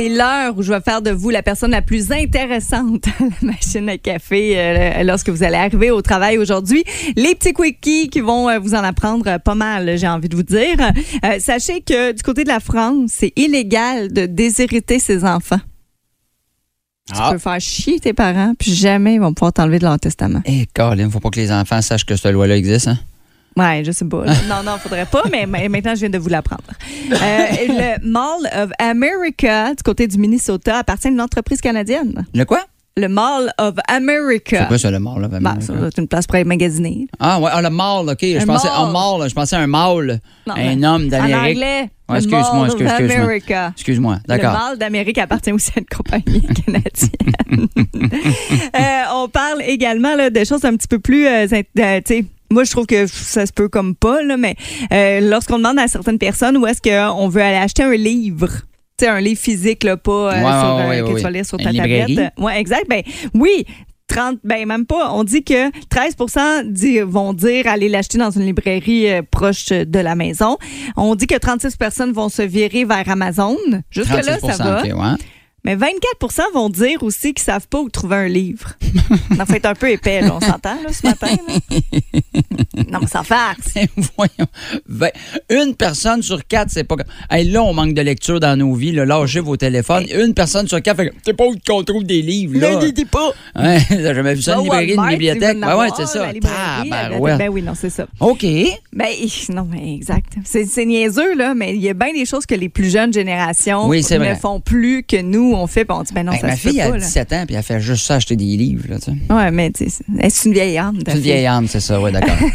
C'est l'heure où je vais faire de vous la personne la plus intéressante à la machine à café euh, lorsque vous allez arriver au travail aujourd'hui. Les petits quickies qui vont euh, vous en apprendre euh, pas mal, j'ai envie de vous dire. Euh, sachez que du côté de la France, c'est illégal de déshériter ses enfants. Tu Ah. peux faire chier tes parents, puis jamais ils vont pouvoir t'enlever de leur testament. Eh, Colin, faut pas que les enfants sachent que cette loi-là existe. Hein? Ouais, je sais pas. là. Non, non, faudrait pas, mais maintenant, je viens de vous l'apprendre. Euh, le Mall of America, du côté du Minnesota, appartient à une entreprise canadienne. Le quoi? Le Mall of America. C'est quoi ça, le mall? Ben, ça doit être une place pour aller magasiner. Ah, ouais, ah, le mall, OK. Je pensais mall. un mall, je pensais un mall. Non, un homme En d'Amérique. anglais, Ouais, le excuse-moi, excuse- of excuse-moi. America. Excuse-moi, Le d'accord. Mall d'Amérique appartient aussi à une compagnie canadienne. Euh, on parle également là, de choses un petit peu plus, euh, moi, je trouve que ça se peut comme pas, là, mais euh, lorsqu'on demande à certaines personnes où est-ce qu'on veut aller acheter un livre, tu sais, un livre physique, là, pas euh, sur, que tu vas lire sur ta tablette. Oui, exact. Ben, oui. 30, ben même pas. On dit que 13 di- vont dire aller l'acheter dans une librairie euh, proche de la maison. On dit que 36 personnes vont se virer vers Amazon. Jusque-là, 36 ça va. Ouais. Mais 24% vont dire aussi qu'ils savent pas où trouver un livre. Ça fait un peu épais, là, on s'entend là, ce matin. là. non, mais sans farce. Voyons. Une personne sur quatre, c'est pas. Hey, là, on manque de lecture dans nos vies. Là, lâchez vos téléphones. Une personne sur quatre, fait c'est pas où qu'on trouve des livres. Là. Ne dis pas. Hein, T'as jamais vu ça, une librairie, une bibliothèque? Ben ouais, c'est ça. la librairie, Tabarouette. Ben oui, non, c'est ça. OK. Ben, non, mais exact. C'est niaiseux, là, mais il y a bien des choses que les plus jeunes générations Oui, ne vrai. font plus que nous, on fait. Puis on dit, ben non, Hey, ça ma se fait fille pas. a là. 17 ans, puis elle fait juste ça, acheter des livres. Là, tu sais. Ouais, mais c'est une vieille âme. C'est une vieille âme, c'est ça, oui, d'accord.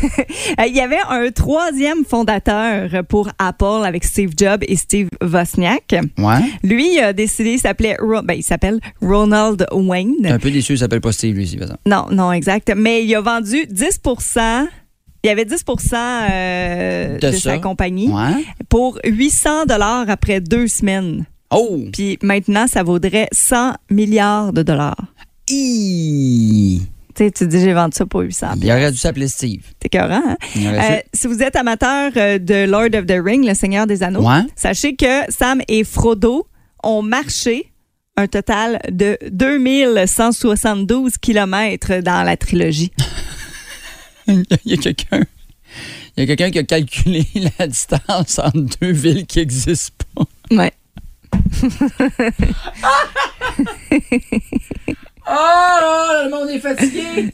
Euh, Il y avait un troisième fondateur pour Apple avec Steve Jobs et Steve Wozniak. Ouais. Lui il a décidé, il s'appelait, ben, il s'appelle Ronald T'es un Wayne. peu déçu, il s'appelle pas Steve, lui, par exemple. Non, non, exact. Mais il a vendu 10% il y avait 10 euh, de, De sa compagnie Ouais. pour 800 dollars après deux semaines. Oh! Puis maintenant, ça vaudrait 100 milliards de dollars. Hi! Tu sais, tu dis, j'ai vendu ça pour 800. Il aurait dû s'appeler Steve. C'est écœurant, hein? Euh, si vous êtes amateur euh, de Lord of the Ring, le Seigneur des Anneaux, Ouais. sachez que Sam et Frodo ont marché un total de 2172 kilomètres dans la trilogie. Il y a quelqu'un. Il y a quelqu'un qui a calculé la distance entre deux villes qui n'existent pas. Ouais. Oh, le monde est fatigué!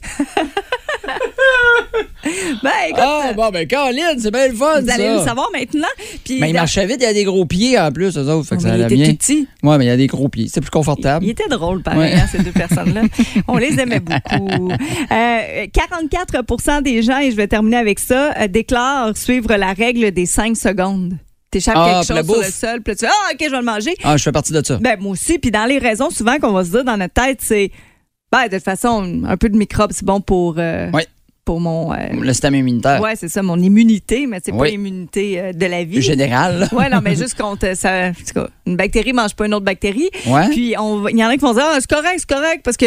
Ben, écoute, Ah, bon, ben, Caroline, c'est bien le fun, vous allez le savoir maintenant. Puis, Mais il marchait vite, il y a des gros pieds en plus, eux autres. Fait que Mais ça il était bien. tout petit. Ouais, mais il y a des gros pieds. C'est plus confortable. Il était drôle, pareil, Ouais. hein, ces deux personnes-là. On les aimait beaucoup. Euh, 44% des gens, et je vais terminer avec ça, euh, déclarent suivre la règle des 5 secondes. T'échappes Ah, quelque chose sur le sol, puis là, tu fais, ah, OK, je vais le manger. Ah, je fais partie de ça. Ben, moi aussi. Puis dans les raisons, souvent, qu'on va se dire dans notre tête, c'est, ben, de toute façon, un peu de microbes, c'est bon pour, euh, Ouais. Pour mon. euh, Le système immunitaire. ouais, c'est ça, mon immunité, mais c'est pas Oui. l'immunité euh, de la vie. Général. là. Ouais, non, mais juste contre ça. en tout cas, Une bactérie mange pas une autre bactérie. Ouais. Puis il y en a qui vont dire ah, c'est correct, c'est correct parce que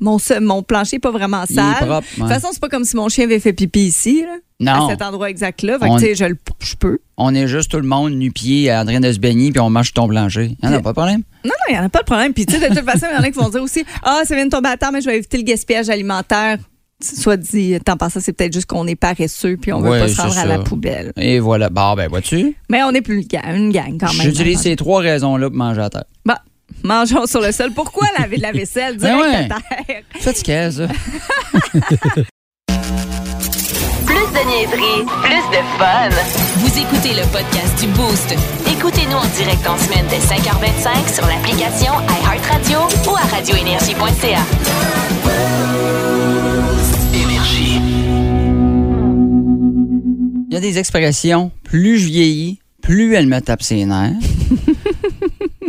mon mon plancher est pas vraiment sale. propre, De toute façon, c'est pas comme si mon chien avait fait pipi ici là, Non. à cet endroit exact là. Fait que On- tu sais, je je peux. On est juste tout le monde nu-pied en train de se baigner puis on mange ton plancher. Il n'y en a pas de problème? Non, non, il n'y en a pas de problème. Puis, tu sais, de toute façon, il y en a qui vont dire aussi Ah, ça vient de tomber à terre, mais je vais éviter le gaspillage alimentaire. Soit dit, tant ça, c'est peut-être juste qu'on est paresseux puis on veut pas se rendre à la poubelle. Et voilà. Bon, ben, vois-tu? Mais on n'est plus une gang, une gang quand même. J'utilise ces trois raisons-là pour manger à terre. Bon, mangeons sur le sol. Pourquoi laver de la vaisselle direct Ben ouais. à terre? Fatigué, ça. Plus de niaiserie, plus de fun. Vous écoutez le podcast du Boost. Écoutez-nous en direct en semaine dès 5h25 sur l'application iHeartRadio ou à radioénergie.ca. Il y a des expressions, plus je vieillis, plus elle me tape ses nerfs.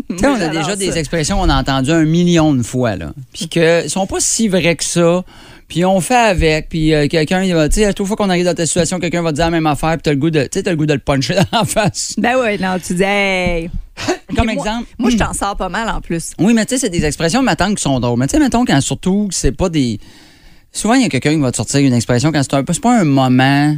Tu sais, on a déjà ça. des expressions qu'on a entendues un million de fois, là. Puis que sont pas si vraies que ça, Puis on fait avec, puis euh, quelqu'un, tu sais, à chaque fois qu'on arrive dans ta situation, quelqu'un va te dire la même affaire, puis t'as le goût de, tu le goût de le puncher dans la face. Ben ouais, non, tu dis, hey. Comme Puis exemple. Moi, je t'en sors pas mal en plus. Oui, mais tu sais, c'est des expressions, mettons, qui sont drôles. Mais tu sais, mettons, quand surtout, c'est pas des. Souvent, il y a quelqu'un qui va te sortir une expression quand c'est un peu. C'est pas un moment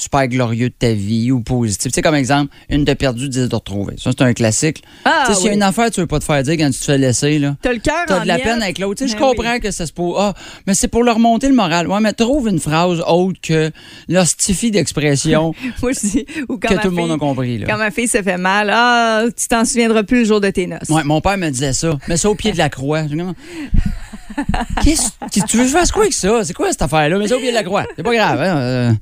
super glorieux de ta vie ou positif. Tu sais, comme exemple, une de perdu, dix de retrouver. Ça, c'est un classique. Ah, tu sais, s'il y a oui. une affaire, tu veux pas te faire dire quand tu te fais laisser, là. T'as le cœur T'as de la peine avec l'autre. Tu sais, je Ben comprends que ça se pose. Ah, mais c'est pour leur monter le moral. Ouais, mais trouve une phrase autre que l'hostifie d'expression oui. Moi, je dis, ou quand que tout le monde a compris, là. Quand ma fille se fait mal, ah, tu t'en souviendras plus le jour de tes noces. Ouais, mon père me disait ça. Mets ça au pied de la croix. Qu'est-ce que tu veux que je fasse quoi avec ça? C'est quoi cette affaire-là? Mets ça au pied de la croix. C'est pas grave. Hein? Euh,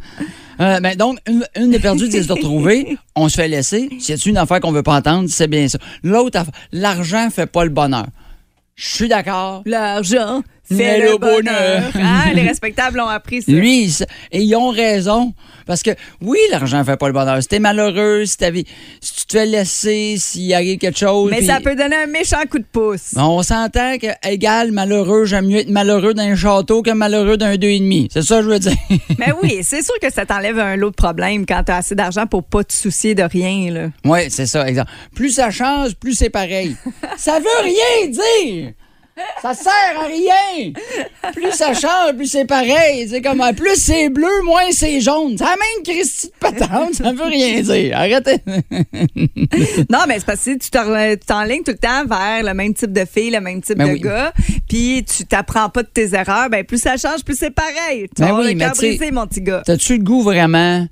euh, ben, donc, une, une des perdues, de retrouver. On se fait laisser. A une affaire qu'on veut pas entendre, c'est bien ça. L'autre affaire, l'argent fait pas le bonheur. Je suis d'accord. L'argent fait le le bonheur. bonheur. Ah, les respectables ont appris ça. Lui, et ils ont raison. Parce que oui, l'argent fait pas le bonheur. Si t'es malheureux, si, ta vie, si tu te fais laisser, s'il arrive quelque chose. Mais ça peut donner un méchant coup de pouce. On s'entend que égal malheureux, j'aime mieux être malheureux d'un château que malheureux d'un deux et demi. C'est ça que je veux dire. Mais oui, c'est sûr que ça t'enlève un lot de problèmes quand t'as assez d'argent pour pas te soucier de rien. Oui, c'est ça, exemple. Plus ça change, plus c'est pareil. ça veut rien dire. Ça sert à rien. Plus ça change, plus c'est pareil. C'est comme plus c'est bleu, moins c'est jaune. C'est la même Christie de patente, ça veut rien dire. Arrêtez. Non, mais c'est parce que tu t'en- tu t'enlignes tout le temps vers le même type de fille, le même type Ben de oui. gars, puis tu t'apprends pas de tes erreurs. Ben plus ça change, plus c'est pareil. Tu Ben vas oui, mais brisé, mon petit gars. T'as-tu le goût vraiment?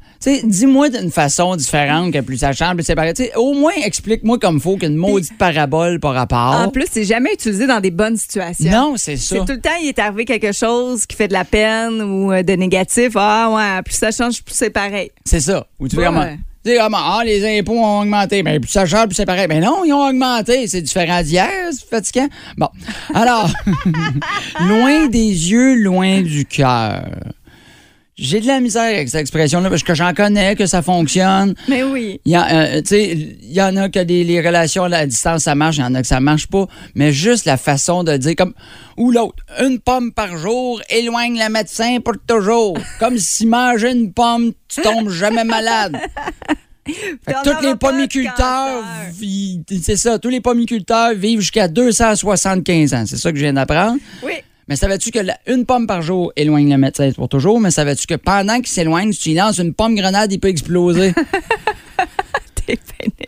Dis-moi d'une façon différente que plus ça change, plus c'est pareil. Au moins explique-moi comme faut qu'une maudite parabole par rapport. En plus, c'est jamais utilisé dans des bonnes situations. non, c'est ça. C'est tout le temps, il est arrivé quelque chose qui fait de la peine ou euh, de négatif. Ah ouais, plus ça change, plus c'est pareil. C'est ça. Ou tu Ouais. comment? Tu sais, comment? Ah, les impôts ont augmenté. Mais plus ça change, plus c'est pareil. Mais non, ils ont augmenté. C'est différent d'hier. C'est fatigant. Bon. Alors, loin des yeux, loin du cœur. J'ai de la misère avec cette expression-là parce que j'en connais, que ça fonctionne. Mais oui. Il y, euh, tu sais, il y en a que des, les relations à la distance, ça marche, il y en a que ça marche pas. Mais juste la façon de dire, comme, ou l'autre, une pomme par jour éloigne le médecin pour toujours. comme si manger une pomme, tu tombes jamais malade. Fait que T'en tous les pommiculteurs, c'est ça, tous les pommiculteurs vivent jusqu'à 275 ans. C'est ça que je viens d'apprendre. Oui. Mais savais-tu que la- une pomme par jour éloigne le médecin pour toujours? Mais savais-tu que pendant qu'il s'éloigne, si tu lui lances une pomme grenade, il peut exploser? T'es fini.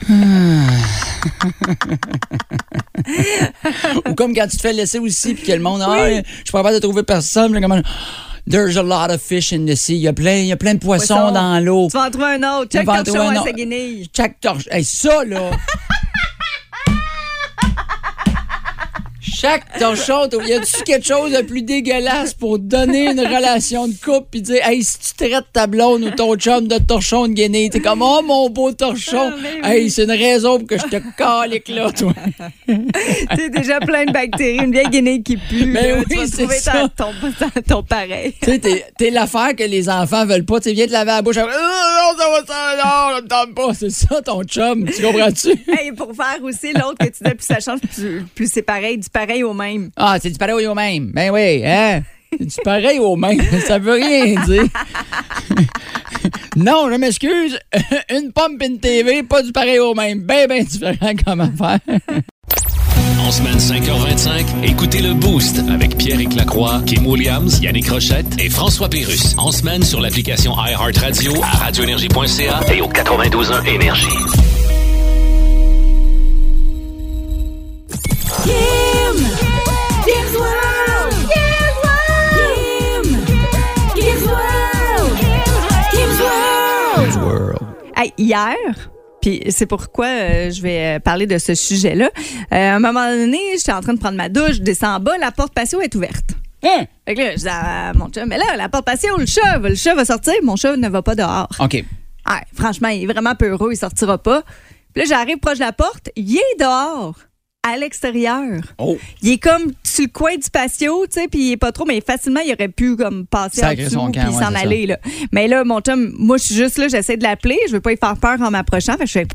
Ou comme quand tu te fais laisser aussi, puis que le monde, ah, je suis pas capable de trouver personne. puis comment, There's a lot of fish in the sea. Il y a plein, il y a plein de poissons Poisson. dans l'eau. Tu vas en trouver un autre. Check Tu vas en ton trouver un à autre. sa guenille. Chaque torche. Hey, ça, là. Chaque torchon, y a-tu quelque chose de plus dégueulasse pour donner une relation de couple puis dire, hey, si tu traites ta blonde ou ton chum de torchon de guinée, t'es comme, oh mon beau torchon. Ah, oui. Hey, c'est une raison pour que je te calique là, toi. T'es déjà plein de bactéries, une vieille guenille qui pue. Mais là. oui, c'est ça. ton, ton, ton pareil. Tu sais, t'es, t'es l'affaire que les enfants veulent pas. Tu viens te laver la bouche. non, ça va, ça, non, me tente pas. C'est ça, ton chum. Tu comprends-tu? Hey, pour faire aussi l'autre que tu dis, plus ça change, plus, plus c'est pareil, du pareil au même. Ah, c'est du pareil au même. Ben oui, hein? C'est du pareil au même. Ça veut rien dire. non, je m'excuse. Une pomme pis une TV, pas du pareil au même. Ben, ben différent comme affaire. En semaine 5h25, écoutez le Boost avec Pierre Lacroix, Kim Williams, Yannick Rochette et François Pérus. En semaine sur l'application iHeartRadio à radioénergie.ca et au 92.1 Énergie. Hey, hier, puis c'est pourquoi euh, je vais euh, parler de ce sujet-là. Euh, à un moment donné, j'étais en train de prendre ma douche, je descends en bas, la porte patio est ouverte. Hein? Fait que là, je dis à mon chum, mais là, la porte patio, le chat, le chat va sortir, mon chat ne va pas dehors. OK. Ouais, franchement, il est vraiment peureux, il sortira pas. Puis là, j'arrive proche de la porte, il est dehors, à l'extérieur. Oh. Il est comme sur le coin du patio, tu sais, puis il est pas trop, mais facilement, il aurait pu comme passer en dessous puis ouais, s'en aller, là. Mais là, mon chum, moi, je suis juste là, j'essaie de l'appeler, je veux pas y faire peur en m'approchant, fait que je fais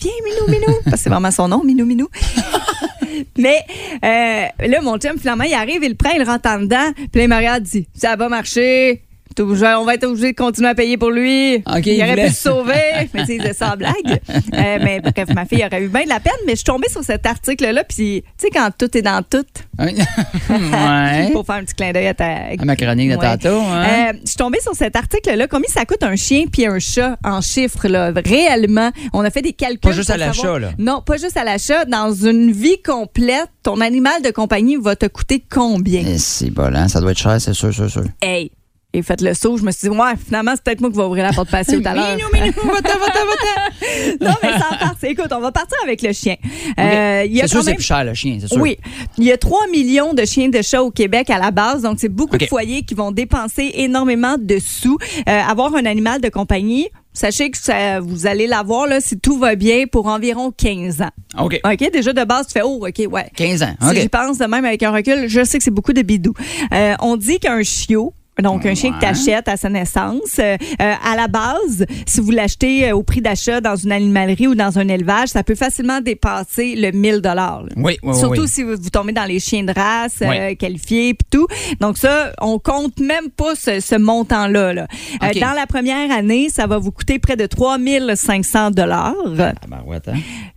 Viens, Minou, Minou. Parce que c'est vraiment son nom, Minou, Minou. Mais euh, là, mon chum, finalement, il arrive, il le prend, il rentre en dedans. Puis là, Maria dit Ça va marcher. T'es obligé- On va être obligé de continuer à payer pour lui. Il il aurait voulait. pu se sauver. mais ça en blague. Euh, mais bref, ma fille aurait eu bien de la peine. Mais je suis tombée sur cet article-là. Puis, tu sais, quand tout est dans tout, ouais. pour faire un petit clin d'œil à ta. À ma chronique de Ouais. tantôt. hein? Euh, je suis tombée sur cet article-là. Combien ça coûte un chien puis un chat en chiffres, là, réellement? On a fait des calculs. Pas juste à l'achat, là. Non, pas juste à l'achat. Dans une vie complète, ton animal de compagnie va te coûter combien? Eh, C'est bon, hein? Ça doit être cher, c'est sûr, sûr, sûr. Hey! Et faites le saut. Je me suis dit, ouais, finalement, c'est peut-être moi qui vais ouvrir la porte patio tout à l'heure. Minou, minou, va-t'en, va-t'en, va-t'en. non, mais ça en part. Écoute, on va partir avec le chien. Euh, il y a C'est sûr, c'est plus cher, le chien, c'est sûr. Oui. Il y a 3 millions de chiens de chat au Québec à la base. Donc, c'est beaucoup de foyers qui vont dépenser énormément de sous. Euh, avoir un animal de compagnie, sachez que ça- vous allez l'avoir, là, si tout va bien, pour environ 15 ans. OK. OK? Déjà, de base, tu fais, oh, OK, ouais. 15 ans. Si j'y pense de même avec un recul, je sais que c'est beaucoup de bidou. Euh, on dit qu'un chiot, donc un chien que tu achètes à sa naissance, euh, euh, à la base, si vous l'achetez euh, au prix d'achat dans une animalerie ou dans un élevage, ça peut facilement dépasser le 1000 dollars. Oui, oui, oui, Surtout oui. si vous, vous tombez dans les chiens de race euh, qualifiés puis tout. Donc ça, on compte même pas ce, ce montant-là. là. Euh, dans la première année, ça va vous coûter près de 3500 dollars. Ah, ben, ouais.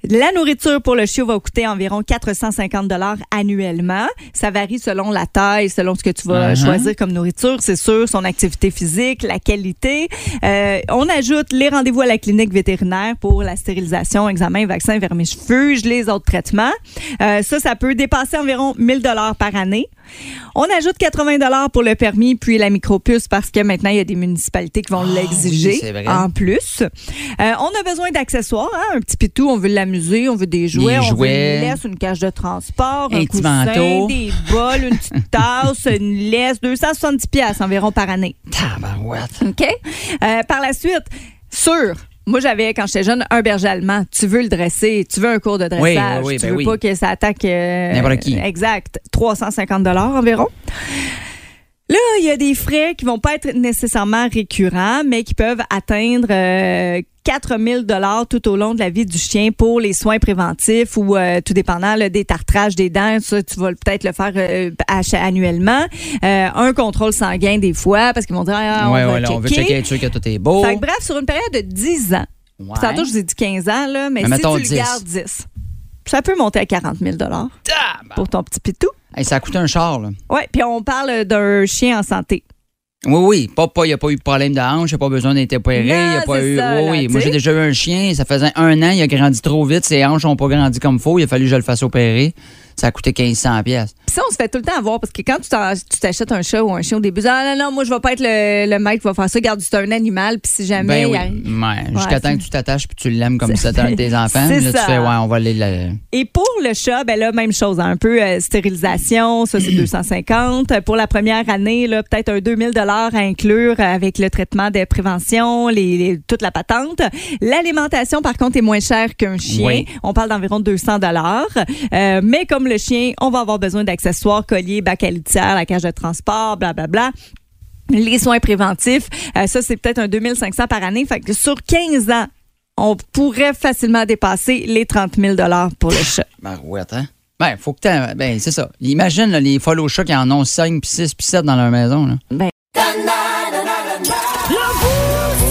La nourriture pour le chiot va coûter environ 450 dollars annuellement. Ça varie selon la taille, selon ce que tu vas Uh-huh. choisir comme nourriture, c'est sûr, son activité physique, la qualité. Euh, on ajoute les rendez-vous à la clinique vétérinaire pour la stérilisation, examen, vaccin, vermifuge, les autres traitements. Euh, ça, ça peut dépasser environ 1000 dollars par année. On ajoute 80 dollars pour le permis puis la micropuce parce que maintenant il y a des municipalités qui vont Ah, l'exiger oui, en plus. Euh, on a besoin d'accessoires, hein, un petit pitou, on veut l'amuser, on veut des jouets, Des on veut une laisse, une cage de transport, Un un, coussin, manteau. des bols, une petite tasse, une laisse, 270 pièces environ par année. Tabarouette. OK? Euh, par la suite, sûr. Moi, j'avais, quand j'étais jeune, un berger allemand. Tu veux le dresser, tu veux un cours de Oui, dressage. oui, oui, tu ben veux pas que ça attaque. euh, N'importe qui. Exact. 350 environ. Là, il y a des frais qui vont pas être nécessairement récurrents, mais qui peuvent atteindre euh, 4000 dollars tout au long de la vie du chien pour les soins préventifs ou euh, tout dépendant là, des tartrages des dents. Ça, tu vas peut-être le faire euh, annuellement. Euh, un contrôle sanguin des fois parce qu'ils vont dire ah, on ouais, va ouais, là, on veut checker. être sûr que tout est beau. Fait que bref, sur une période de 10 ans. Ouais. Tantôt, je vous ai dit 15 ans, là, mais, Mais si tu 10. le gardes 10, ça peut monter à 40 000 Tabarou- pour ton petit pitou. Hey, ça a coûté un char, là. Oui, puis on parle d'un chien en santé. Oui, oui. Pas, il n'y a pas eu de problème de hanche, il n'y a pas besoin d'être opéré. Il a Non, pas c'est eu. ça, oui, là, oui. tu Moi, j'ai déjà eu un chien, ça faisait un an, il a grandi trop vite, ses hanches n'ont pas grandi comme faut, il a fallu que je le fasse opérer. Ça a coûté 1500 pièces. Puis ça, on se fait tout le temps avoir parce que quand tu t'achètes un chat ou un chien au début, ah non, non, moi, je vais pas être le, le maître qui va faire ça. Garde, c'est un animal, puis si jamais. Ben oui. Ouais, Jusqu'à temps que tu t'attaches puis tu l'aimes comme si c'était un de tes enfants. Là, ça. tu fais, ouais, on va aller le. Et pour le chat, ben là, même chose, hein, un peu euh, stérilisation, ça c'est 250. Pour la première année, là, peut-être un 2000 dollars à inclure avec le traitement de prévention, les, les- toute la patente. L'alimentation, par contre, est moins chère qu'un chien. Oui. On parle d'environ 200 dollars. Euh, mais comme le chien, on va avoir besoin d'accessoires, colliers, bac à litière, la cage de transport, blablabla. Les soins préventifs, euh, ça c'est peut-être un 2500 par année. Fait que sur 15 ans, on pourrait facilement dépasser les 30 000 pour le chat. Marouette, hein? Ben, faut que Ben, c'est ça. Imagine là, les follow chats qui en ont 5, puis 6, puis 7 dans leur maison. Là.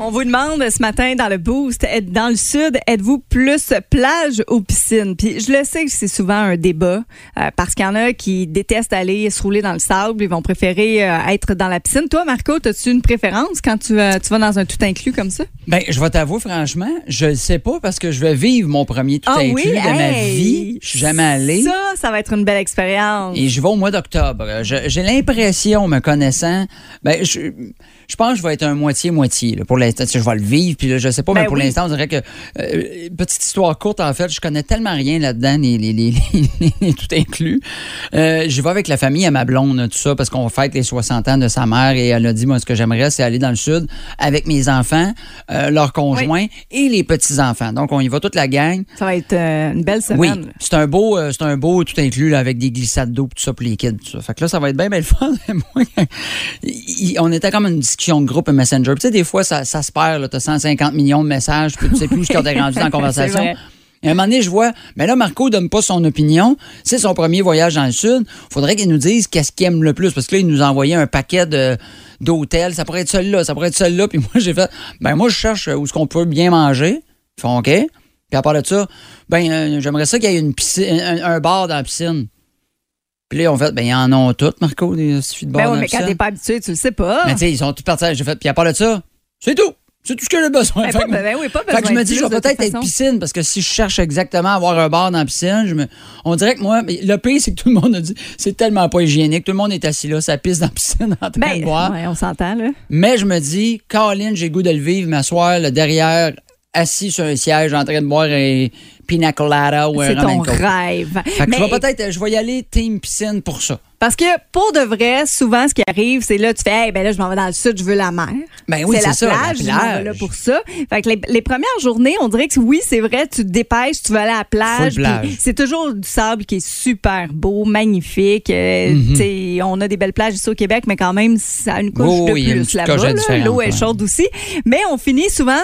On vous demande ce matin dans le boost, dans le sud, êtes-vous plus plage ou piscine? Puis je le sais que c'est souvent un débat euh, parce qu'il y en a qui détestent aller se rouler dans le sable, ils vont préférer euh, être dans la piscine. Toi, Marco, as-tu une préférence quand tu, euh, tu vas dans un tout inclus comme ça? Ben, je vais t'avouer, franchement, je le sais pas parce que je vais vivre mon premier tout Ah inclus oui? de ma vie. Je suis jamais allé. Ça, ça va être une belle expérience. Et je vais au mois d'octobre. J'ai l'impression, me connaissant, ben, je, je pense que je vais être un moitié-moitié. Pour l'instant, je vais le vivre. Puis là, je sais pas, Ben mais pour oui. l'instant, on dirait que. euh, petite histoire courte, en fait, je connais tellement rien là-dedans, les, les, les, tout inclus. Euh, je vais avec la famille à ma blonde, tout ça, parce qu'on fête les 60 ans de sa mère et elle a dit, moi, ce que j'aimerais, c'est aller dans le sud avec mes enfants, euh, leurs conjoints et les petits-enfants. Donc, on y va toute la gang. Ça va être euh, une belle Oui, semaine. là. c'est un beau, c'est un beau tout inclus là, avec des glissades d'eau, tout ça pour les kids. Tout ça. Fait que là, ça va être bien, bien le fun. On était comme une discussion de groupe Messenger. Puis Tu sais, des fois, ça, ça se perd. Tu as 150 millions de messages, puis tu sais plus où tu rendu dans la conversation. Et à un moment donné, je vois, mais là, Marco donne pas son opinion. C'est son premier voyage dans le Sud. Faudrait qu'il nous dise qu'est-ce qu'il aime le plus. Parce que là, il nous a envoyé un paquet de d'hôtels. Ça pourrait être celui-là, ça pourrait être celui-là. Puis moi, j'ai fait, ben moi, je cherche où est-ce qu'on peut bien manger. Ils font OK. Puis à part de ça, ben euh, j'aimerais ça qu'il y ait une piscine, un, un bar dans la piscine. Puis là, on fait, ben ils en ont toutes, Marco, des suites de bars Ben dans oui, la mais quand t'es pas habitué, tu le sais pas. Mais tu sais, ils sont tous partis. J'ai fait, puis à part de ça, c'est tout. C'est tout ce que j'ai besoin. Ben, Fait pas- ben oui, pas fait que je besoin me dis, je vais peut-être être piscine parce que si je cherche exactement à avoir un bar dans la piscine, je me, on dirait que moi, mais le pire, c'est que tout le monde a dit, c'est tellement pas hygiénique. Tout le monde est assis là, ça pisse dans la piscine en train Ben, de boire. ouais, on s'entend, là. Mais je me dis, Caroline, j'ai goût de le vivre, m'asseoir derrière, assis sur un siège en train de boire un pina colada ou un C'est ton rêve. Fait que Mais je vais peut-être, je vais y aller team piscine pour ça. parce que pour de vrai, souvent, ce qui arrive, c'est là, tu fais, hey, ben là, je m'en vais dans le sud, je veux la mer. Ben oui, c'est la ça, la plage, je plage. là pour ça. Fait que les, les premières journées, on dirait que oui, c'est vrai, tu te dépêches, tu vas aller à la plage. Plage. C'est toujours du sable qui est super beau, magnifique. Tu sais, On a des belles plages ici au Québec, mais quand même, ça a une couche Oh, de oui, plus là-bas. coche là. L'eau est chaude aussi. Mais on finit souvent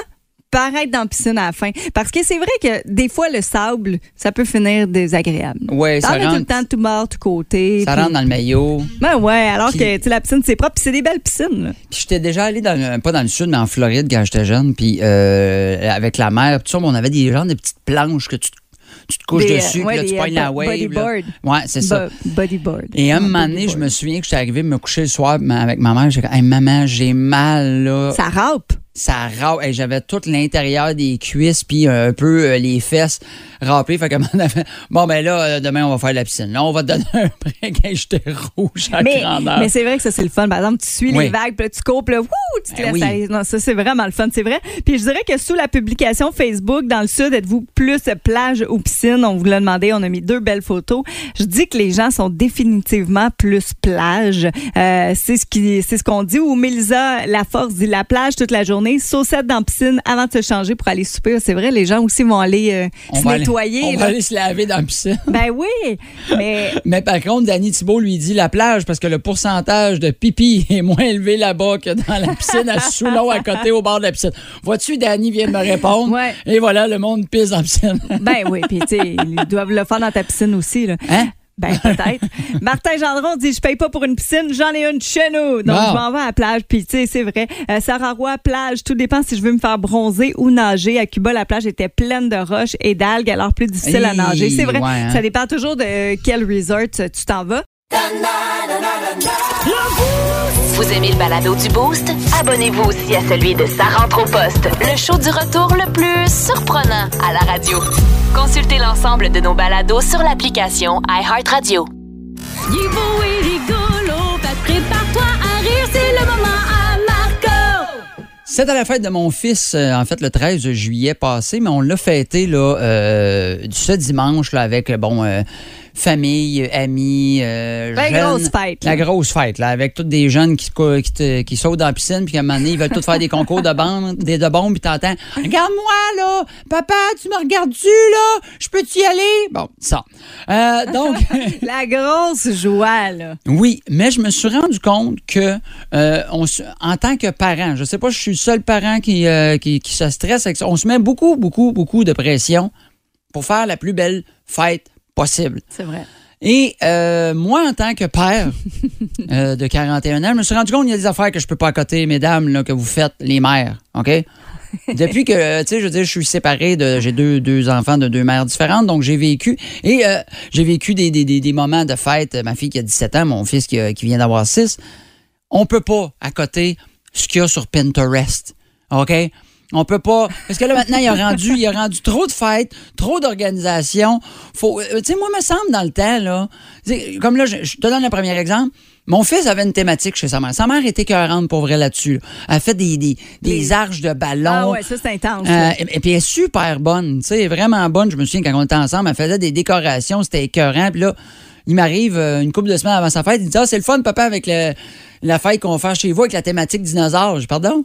par être dans la piscine à la fin. Parce que c'est vrai que des fois, le sable, ça peut finir désagréable. Ouais, T'en ça as tout le rentre, temps tout mort, tout côté. ça puis- rentre dans le maillot. Ben ouais, alors Puis- que tu sais, la piscine, c'est propre, puis c'est des belles piscines. là. Puis j'étais déjà allé dans le- pas dans le sud, mais en Floride quand j'étais jeune, puis euh, avec la mer, tout ça, on avait des genres de petites planches que tu, tu te couches Des, dessus, ouais, puis là, des, tu pognes euh, la wave. bodyboard. Ouais, c'est ça. Bo- bodyboard. Et à un moment donné, je me souviens que j'étais arrivé me coucher le soir ma- avec ma mère. J'ai dit, hey, maman, j'ai mal, là. Ça râpe. Ça râpe. Hey, J'avais tout l'intérieur des cuisses, puis un peu euh, les fesses râpées. Fait que maman a fait, bon, ben là, euh, demain, on va faire la piscine. Là, on va te donner un break. Hey, J'étais rouge à Mais, grandeur. mais c'est vrai que ça, c'est le fun. Par exemple, tu suis Oui. les vagues, puis là, tu cours, puis là, wouh, tu te Ben laisses oui. aller. Non, ça, c'est vraiment le fun, c'est vrai. Puis je dirais que sous la publication Facebook, dans le Sud, êtes-vous plus plage ou piscine? On vous l'a demandé, on a mis deux belles photos. Je dis que les gens sont définitivement plus plage. Euh, c'est ce qui, c'est ce qu'on dit. Ou Mélisa Laforce dit la plage toute la journée, saucette dans la piscine avant de se changer pour aller souper. C'est vrai, les gens aussi vont aller euh, se aller- nettoyer. on là. va aller se laver dans la piscine. Ben oui, mais Mais par contre, Danny Thibault lui dit la plage parce que le pourcentage de pipi est moins élevé là-bas que dans la piscine à Soulon à côté au bord de la piscine. Vois-tu, Danny vient de me répondre. Ouais. Et voilà, le monde pisse dans la piscine. Ben oui, puis tu sais, ils doivent le faire dans ta piscine aussi. Là. Hein? Ben peut-être. Martin Gendron dit je paye pas pour une piscine, j'en ai une chez nous. Donc Bon. je m'en vais à la plage puis tu sais c'est vrai. Euh, Sarah Roy plage, tout dépend si je veux me faire bronzer ou nager. À Cuba la plage était pleine de roches et d'algues alors plus difficile à nager. C'est vrai. ouais, hein. Ça dépend toujours de quel resort tu t'en vas. Vous aimez le balado du Boost? Abonnez-vous aussi à celui de Sa rentre au poste, le show du retour le plus surprenant à la radio. Consultez l'ensemble de nos balados sur l'application iHeartRadio. Il est beau et rigolo, fait que prépare-toi à rire, c'est le moment à Marco. C'est à la fête de mon fils, euh, en fait, le 13 juillet passé, mais on l'a fêté là, euh, ce dimanche là, avec, bon, euh, famille, amis, euh, La jeunes. grosse fête, là. La grosse fête, là, avec tous des jeunes qui, cou- qui, te- qui sautent dans la piscine, puis qu'à un moment donné, ils veulent tous faire des concours de bombes, des de bombes, puis t'entends « Regarde-moi, là! Papa, tu me regardes-tu, là? Je peux-tu y aller? » Bon, ça. Euh, donc... La grosse joie là. Oui, mais je me suis rendu compte que euh, on en tant que parent, je sais pas, je suis le seul parent qui, qui, qui se stresse avec ça. On se met beaucoup, beaucoup, beaucoup de pression pour faire la plus belle fête possible. C'est vrai. Et euh, moi, en tant que père euh, de 41 ans, je me suis rendu compte qu'il y a des affaires que je peux pas accoter, mesdames, là, que vous faites, les mères, OK? Depuis que, tu sais, je veux dire, je suis séparé de. J'ai deux, deux enfants de deux mères différentes, donc j'ai vécu. Et euh, j'ai vécu des, des, des, des moments de fête. Ma fille qui a 17 ans, mon fils qui, a- qui vient d'avoir 6. On peut pas accoter ce qu'il y a sur Pinterest. OK? On peut pas. Parce que là, maintenant, il a rendu, il a rendu trop de fêtes, trop d'organisations. Faut, euh, tu sais, moi, me semble dans le temps, là. Comme là, je, je te donne un premier exemple. Mon fils avait une thématique chez sa mère. Sa mère était écœurante pour vrai là-dessus. là. Elle a fait des, des, des arches de ballon. Ah ouais, ça, c'est intense. Euh, et, et puis elle est super bonne, tu sais, elle est vraiment bonne. Je me souviens quand on était ensemble, elle faisait des décorations, c'était écœurant. Puis là, il m'arrive euh, une couple de semaines avant sa fête, il dit Ah, c'est le fun, papa, avec le- la fête qu'on va faire chez vous avec la thématique dinosaure. Je Pardon?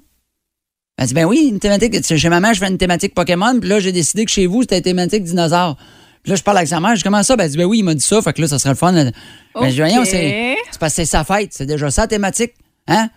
Elle dit Ben oui, une thématique. Chez maman, je fais une thématique Pokémon, puis là, j'ai décidé que chez vous, c'était une thématique dinosaure. Puis là, je parle avec sa mère, je dis Comment ça? Ben, elle dit Ben oui, il m'a dit ça, fait que là, ça serait le fun. Ben, je dis Voyons, c'est c'est parce que c'est sa fête, c'est déjà la thématique. Hein?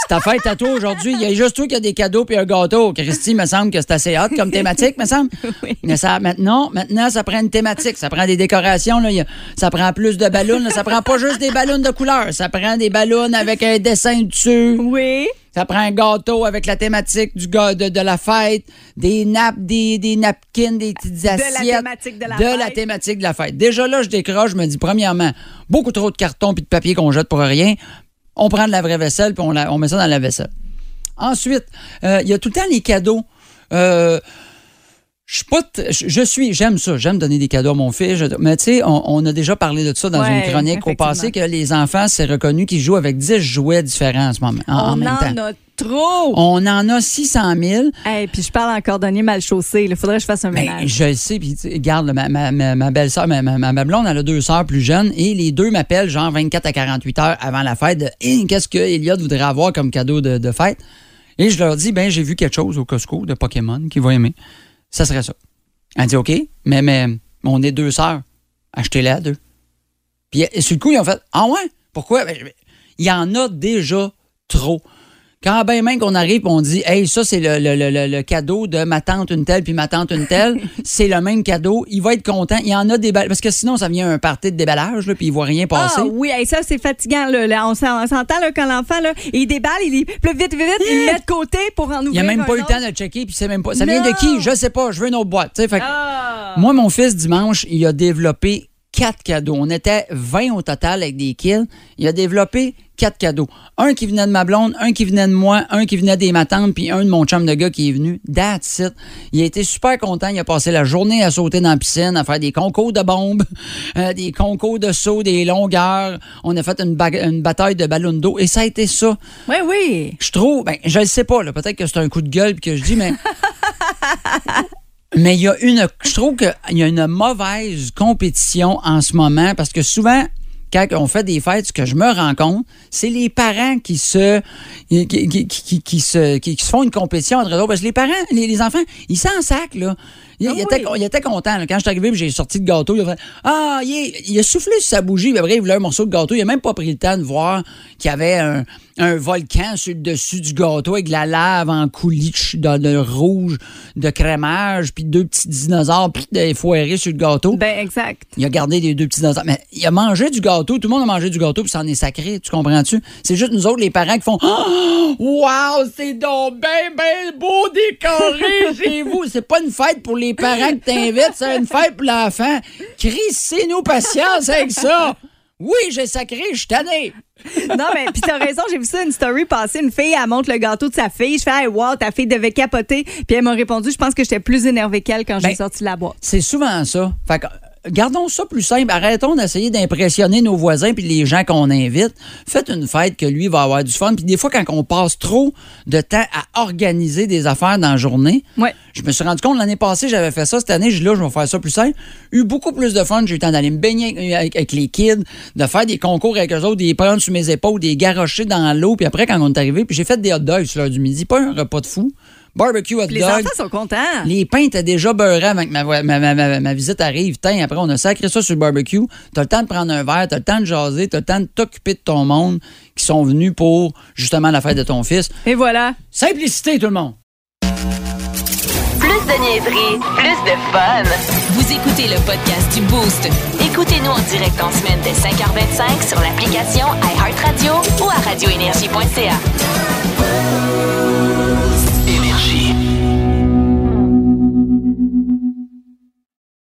C'est ta fête à toi aujourd'hui. Il y a juste toi qui a des cadeaux puis un gâteau. Christy, il me semble que c'est assez hot comme thématique, me semble. Mais ça, maintenant, maintenant, ça prend une thématique. Ça prend des décorations. Là. Ça prend plus de ballons. là. Ça prend pas juste des ballons de couleur. Ça prend des ballons avec un dessin dessus. Oui. Ça prend un gâteau avec la thématique du gars de, de la fête, des nappes, des, des napkins, des petites la assiettes. thématique de la fête. thématique de la fête. Déjà là, je décroche, je me dis, premièrement, beaucoup trop de carton puis de papier qu'on jette pour rien. On prend de la vraie vaisselle puis on, la- on met ça dans la vaisselle. Ensuite, euh, il y a tout le temps les cadeaux. Euh, je suis pas je suis j'aime ça j'aime donner des cadeaux à mon fils je- mais tu sais on, on a déjà parlé de ça dans Ouais, une chronique au passé que les enfants c'est reconnu qu'ils jouent avec 10 jouets différents en ce moment en, en On même en temps a trop. on en a 600 000 Hey, puis je parle en cordonnier mal chaussé. Il faudrait que je fasse un Ben, ménage. je le sais, puis regarde, là, ma, ma, ma, ma belle-sœur, ma, ma, blonde, elle a deux sœurs plus jeunes, et les deux m'appellent genre 24 à 48 heures avant la fête de Hey, qu'est-ce que Elliot voudrait avoir comme cadeau de, de fête? Et je leur dis, ben j'ai vu quelque chose au Costco de Pokémon qu'il va aimer. Ça serait ça. Elle dit, OK, mais, mais on est deux sœurs. Achetez-les à deux. Puis sur le coup, ils ont fait, ah ouais? Pourquoi? Ben, il y en a déjà trop. Quand ben même qu'on arrive et on dit Hey, ça, c'est le, le- le- le- le cadeau de ma tante une telle puis ma tante une telle, c'est le même cadeau, il va être content. Il y en a des. Parce que sinon, ça vient un party de déballage, là, puis il voit rien passer. Ah oui, hey, ça c'est fatigant. Là, Là, on s'en- on s'entend quand l'enfant, là, il déballe, il pleut vite, vite, vite, il le met de côté pour en ouvrir il n'y a même pas eu le temps de checker, puis c'est même pas. Ça vient de qui? Je sais pas, je veux une autre boîte. fait Ah. Moi, mon fils, dimanche, il a développé quatre cadeaux. On était 20 au total avec des kills. Il a développé quatre cadeaux. Un qui venait de ma blonde, un qui venait de moi, un qui venait des matantes, puis un de mon chum de gars qui est venu. That's it. Il a été super content. Il a passé la journée à sauter dans la piscine, à faire des concours de bombes, euh, des concours de saut, des longueurs. On a fait une, bataille de ballons d'eau. Et ça a été ça. Oui, oui. Je trouve, ben, je ne sais pas, peut-être que c'est un coup de gueule que je dis, mais. mais il y a une. Je trouve qu'il y a une mauvaise compétition en ce moment parce que souvent. Quand on fait des fêtes, ce que je me rends compte, c'est les parents qui se qui, se qui, se font une compétition entre eux. Parce que les parents, les, les enfants, ils s'en sac là. Il, Ah il était, il était content. là. Quand je suis arrivé, j'ai sorti le gâteau, il a fait Ah, il, il a soufflé sur sa bougie, puis après, il voulait un morceau de gâteau. Il a même pas pris le temps de voir qu'il y avait un, un volcan sur le dessus du gâteau avec de la lave en coulis de, de rouge, de crémage, puis deux petits dinosaures, puis des foirés sur le gâteau. Ben, exact. Il a gardé les deux petits dinosaures. Mais il a mangé du gâteau. Tout le monde a mangé du gâteau, puis ça en est sacré. Tu comprends-tu? C'est juste nous autres, les parents, qui font Oh, Wow, c'est donc bien, bien beau décoré chez vous. C'est pas une fête pour les parents que t'invites, c'est une fête pour l'enfant. Crissez-nous patience avec ça. Oui, j'ai sacré, je suis tanné. Non, mais puis t'as raison, j'ai vu ça, une story passée. Une fille, elle montre le gâteau de sa fille. Je fais, hey, wow, ta fille devait capoter. Puis elle m'a répondu, je pense que j'étais plus énervée qu'elle quand j'ai Ben, sorti la boîte. C'est souvent ça. Fait que, gardons ça plus simple. Arrêtons d'essayer d'impressionner nos voisins puis les gens qu'on invite. Faites une fête que lui va avoir du fun. Puis des fois, quand on passe trop de temps à organiser des affaires dans la journée, Ouais. je me suis rendu compte l'année passée, j'avais fait ça. Cette année, je dis là, je vais faire ça plus simple. Eu beaucoup plus de fun. J'ai eu le temps d'aller me baigner avec, avec les kids, de faire des concours avec eux autres, des prendre sur mes épaules, des garrocher dans l'eau. Puis après, quand on est arrivé, puis j'ai fait des hot dogs sur l'heure du midi. Pas un repas de fou. Barbecue hot Puis les dog. enfants sont contents. Les pains étaient déjà beurrés avant que ma, ma, ma, ma- ma visite arrive. Tiens, après, on a sacré ça sur le barbecue. T'as le temps de prendre un verre, t'as le temps de jaser, t'as le temps de t'occuper de ton monde qui sont venus pour justement la fête de ton fils. Et voilà. Simplicité, tout le monde. Plus de niaiserie, plus de fun. Vous écoutez le podcast du Boost. Écoutez-nous en direct en semaine dès 5h25 sur l'application iHeartRadio ou à radioénergie.ca.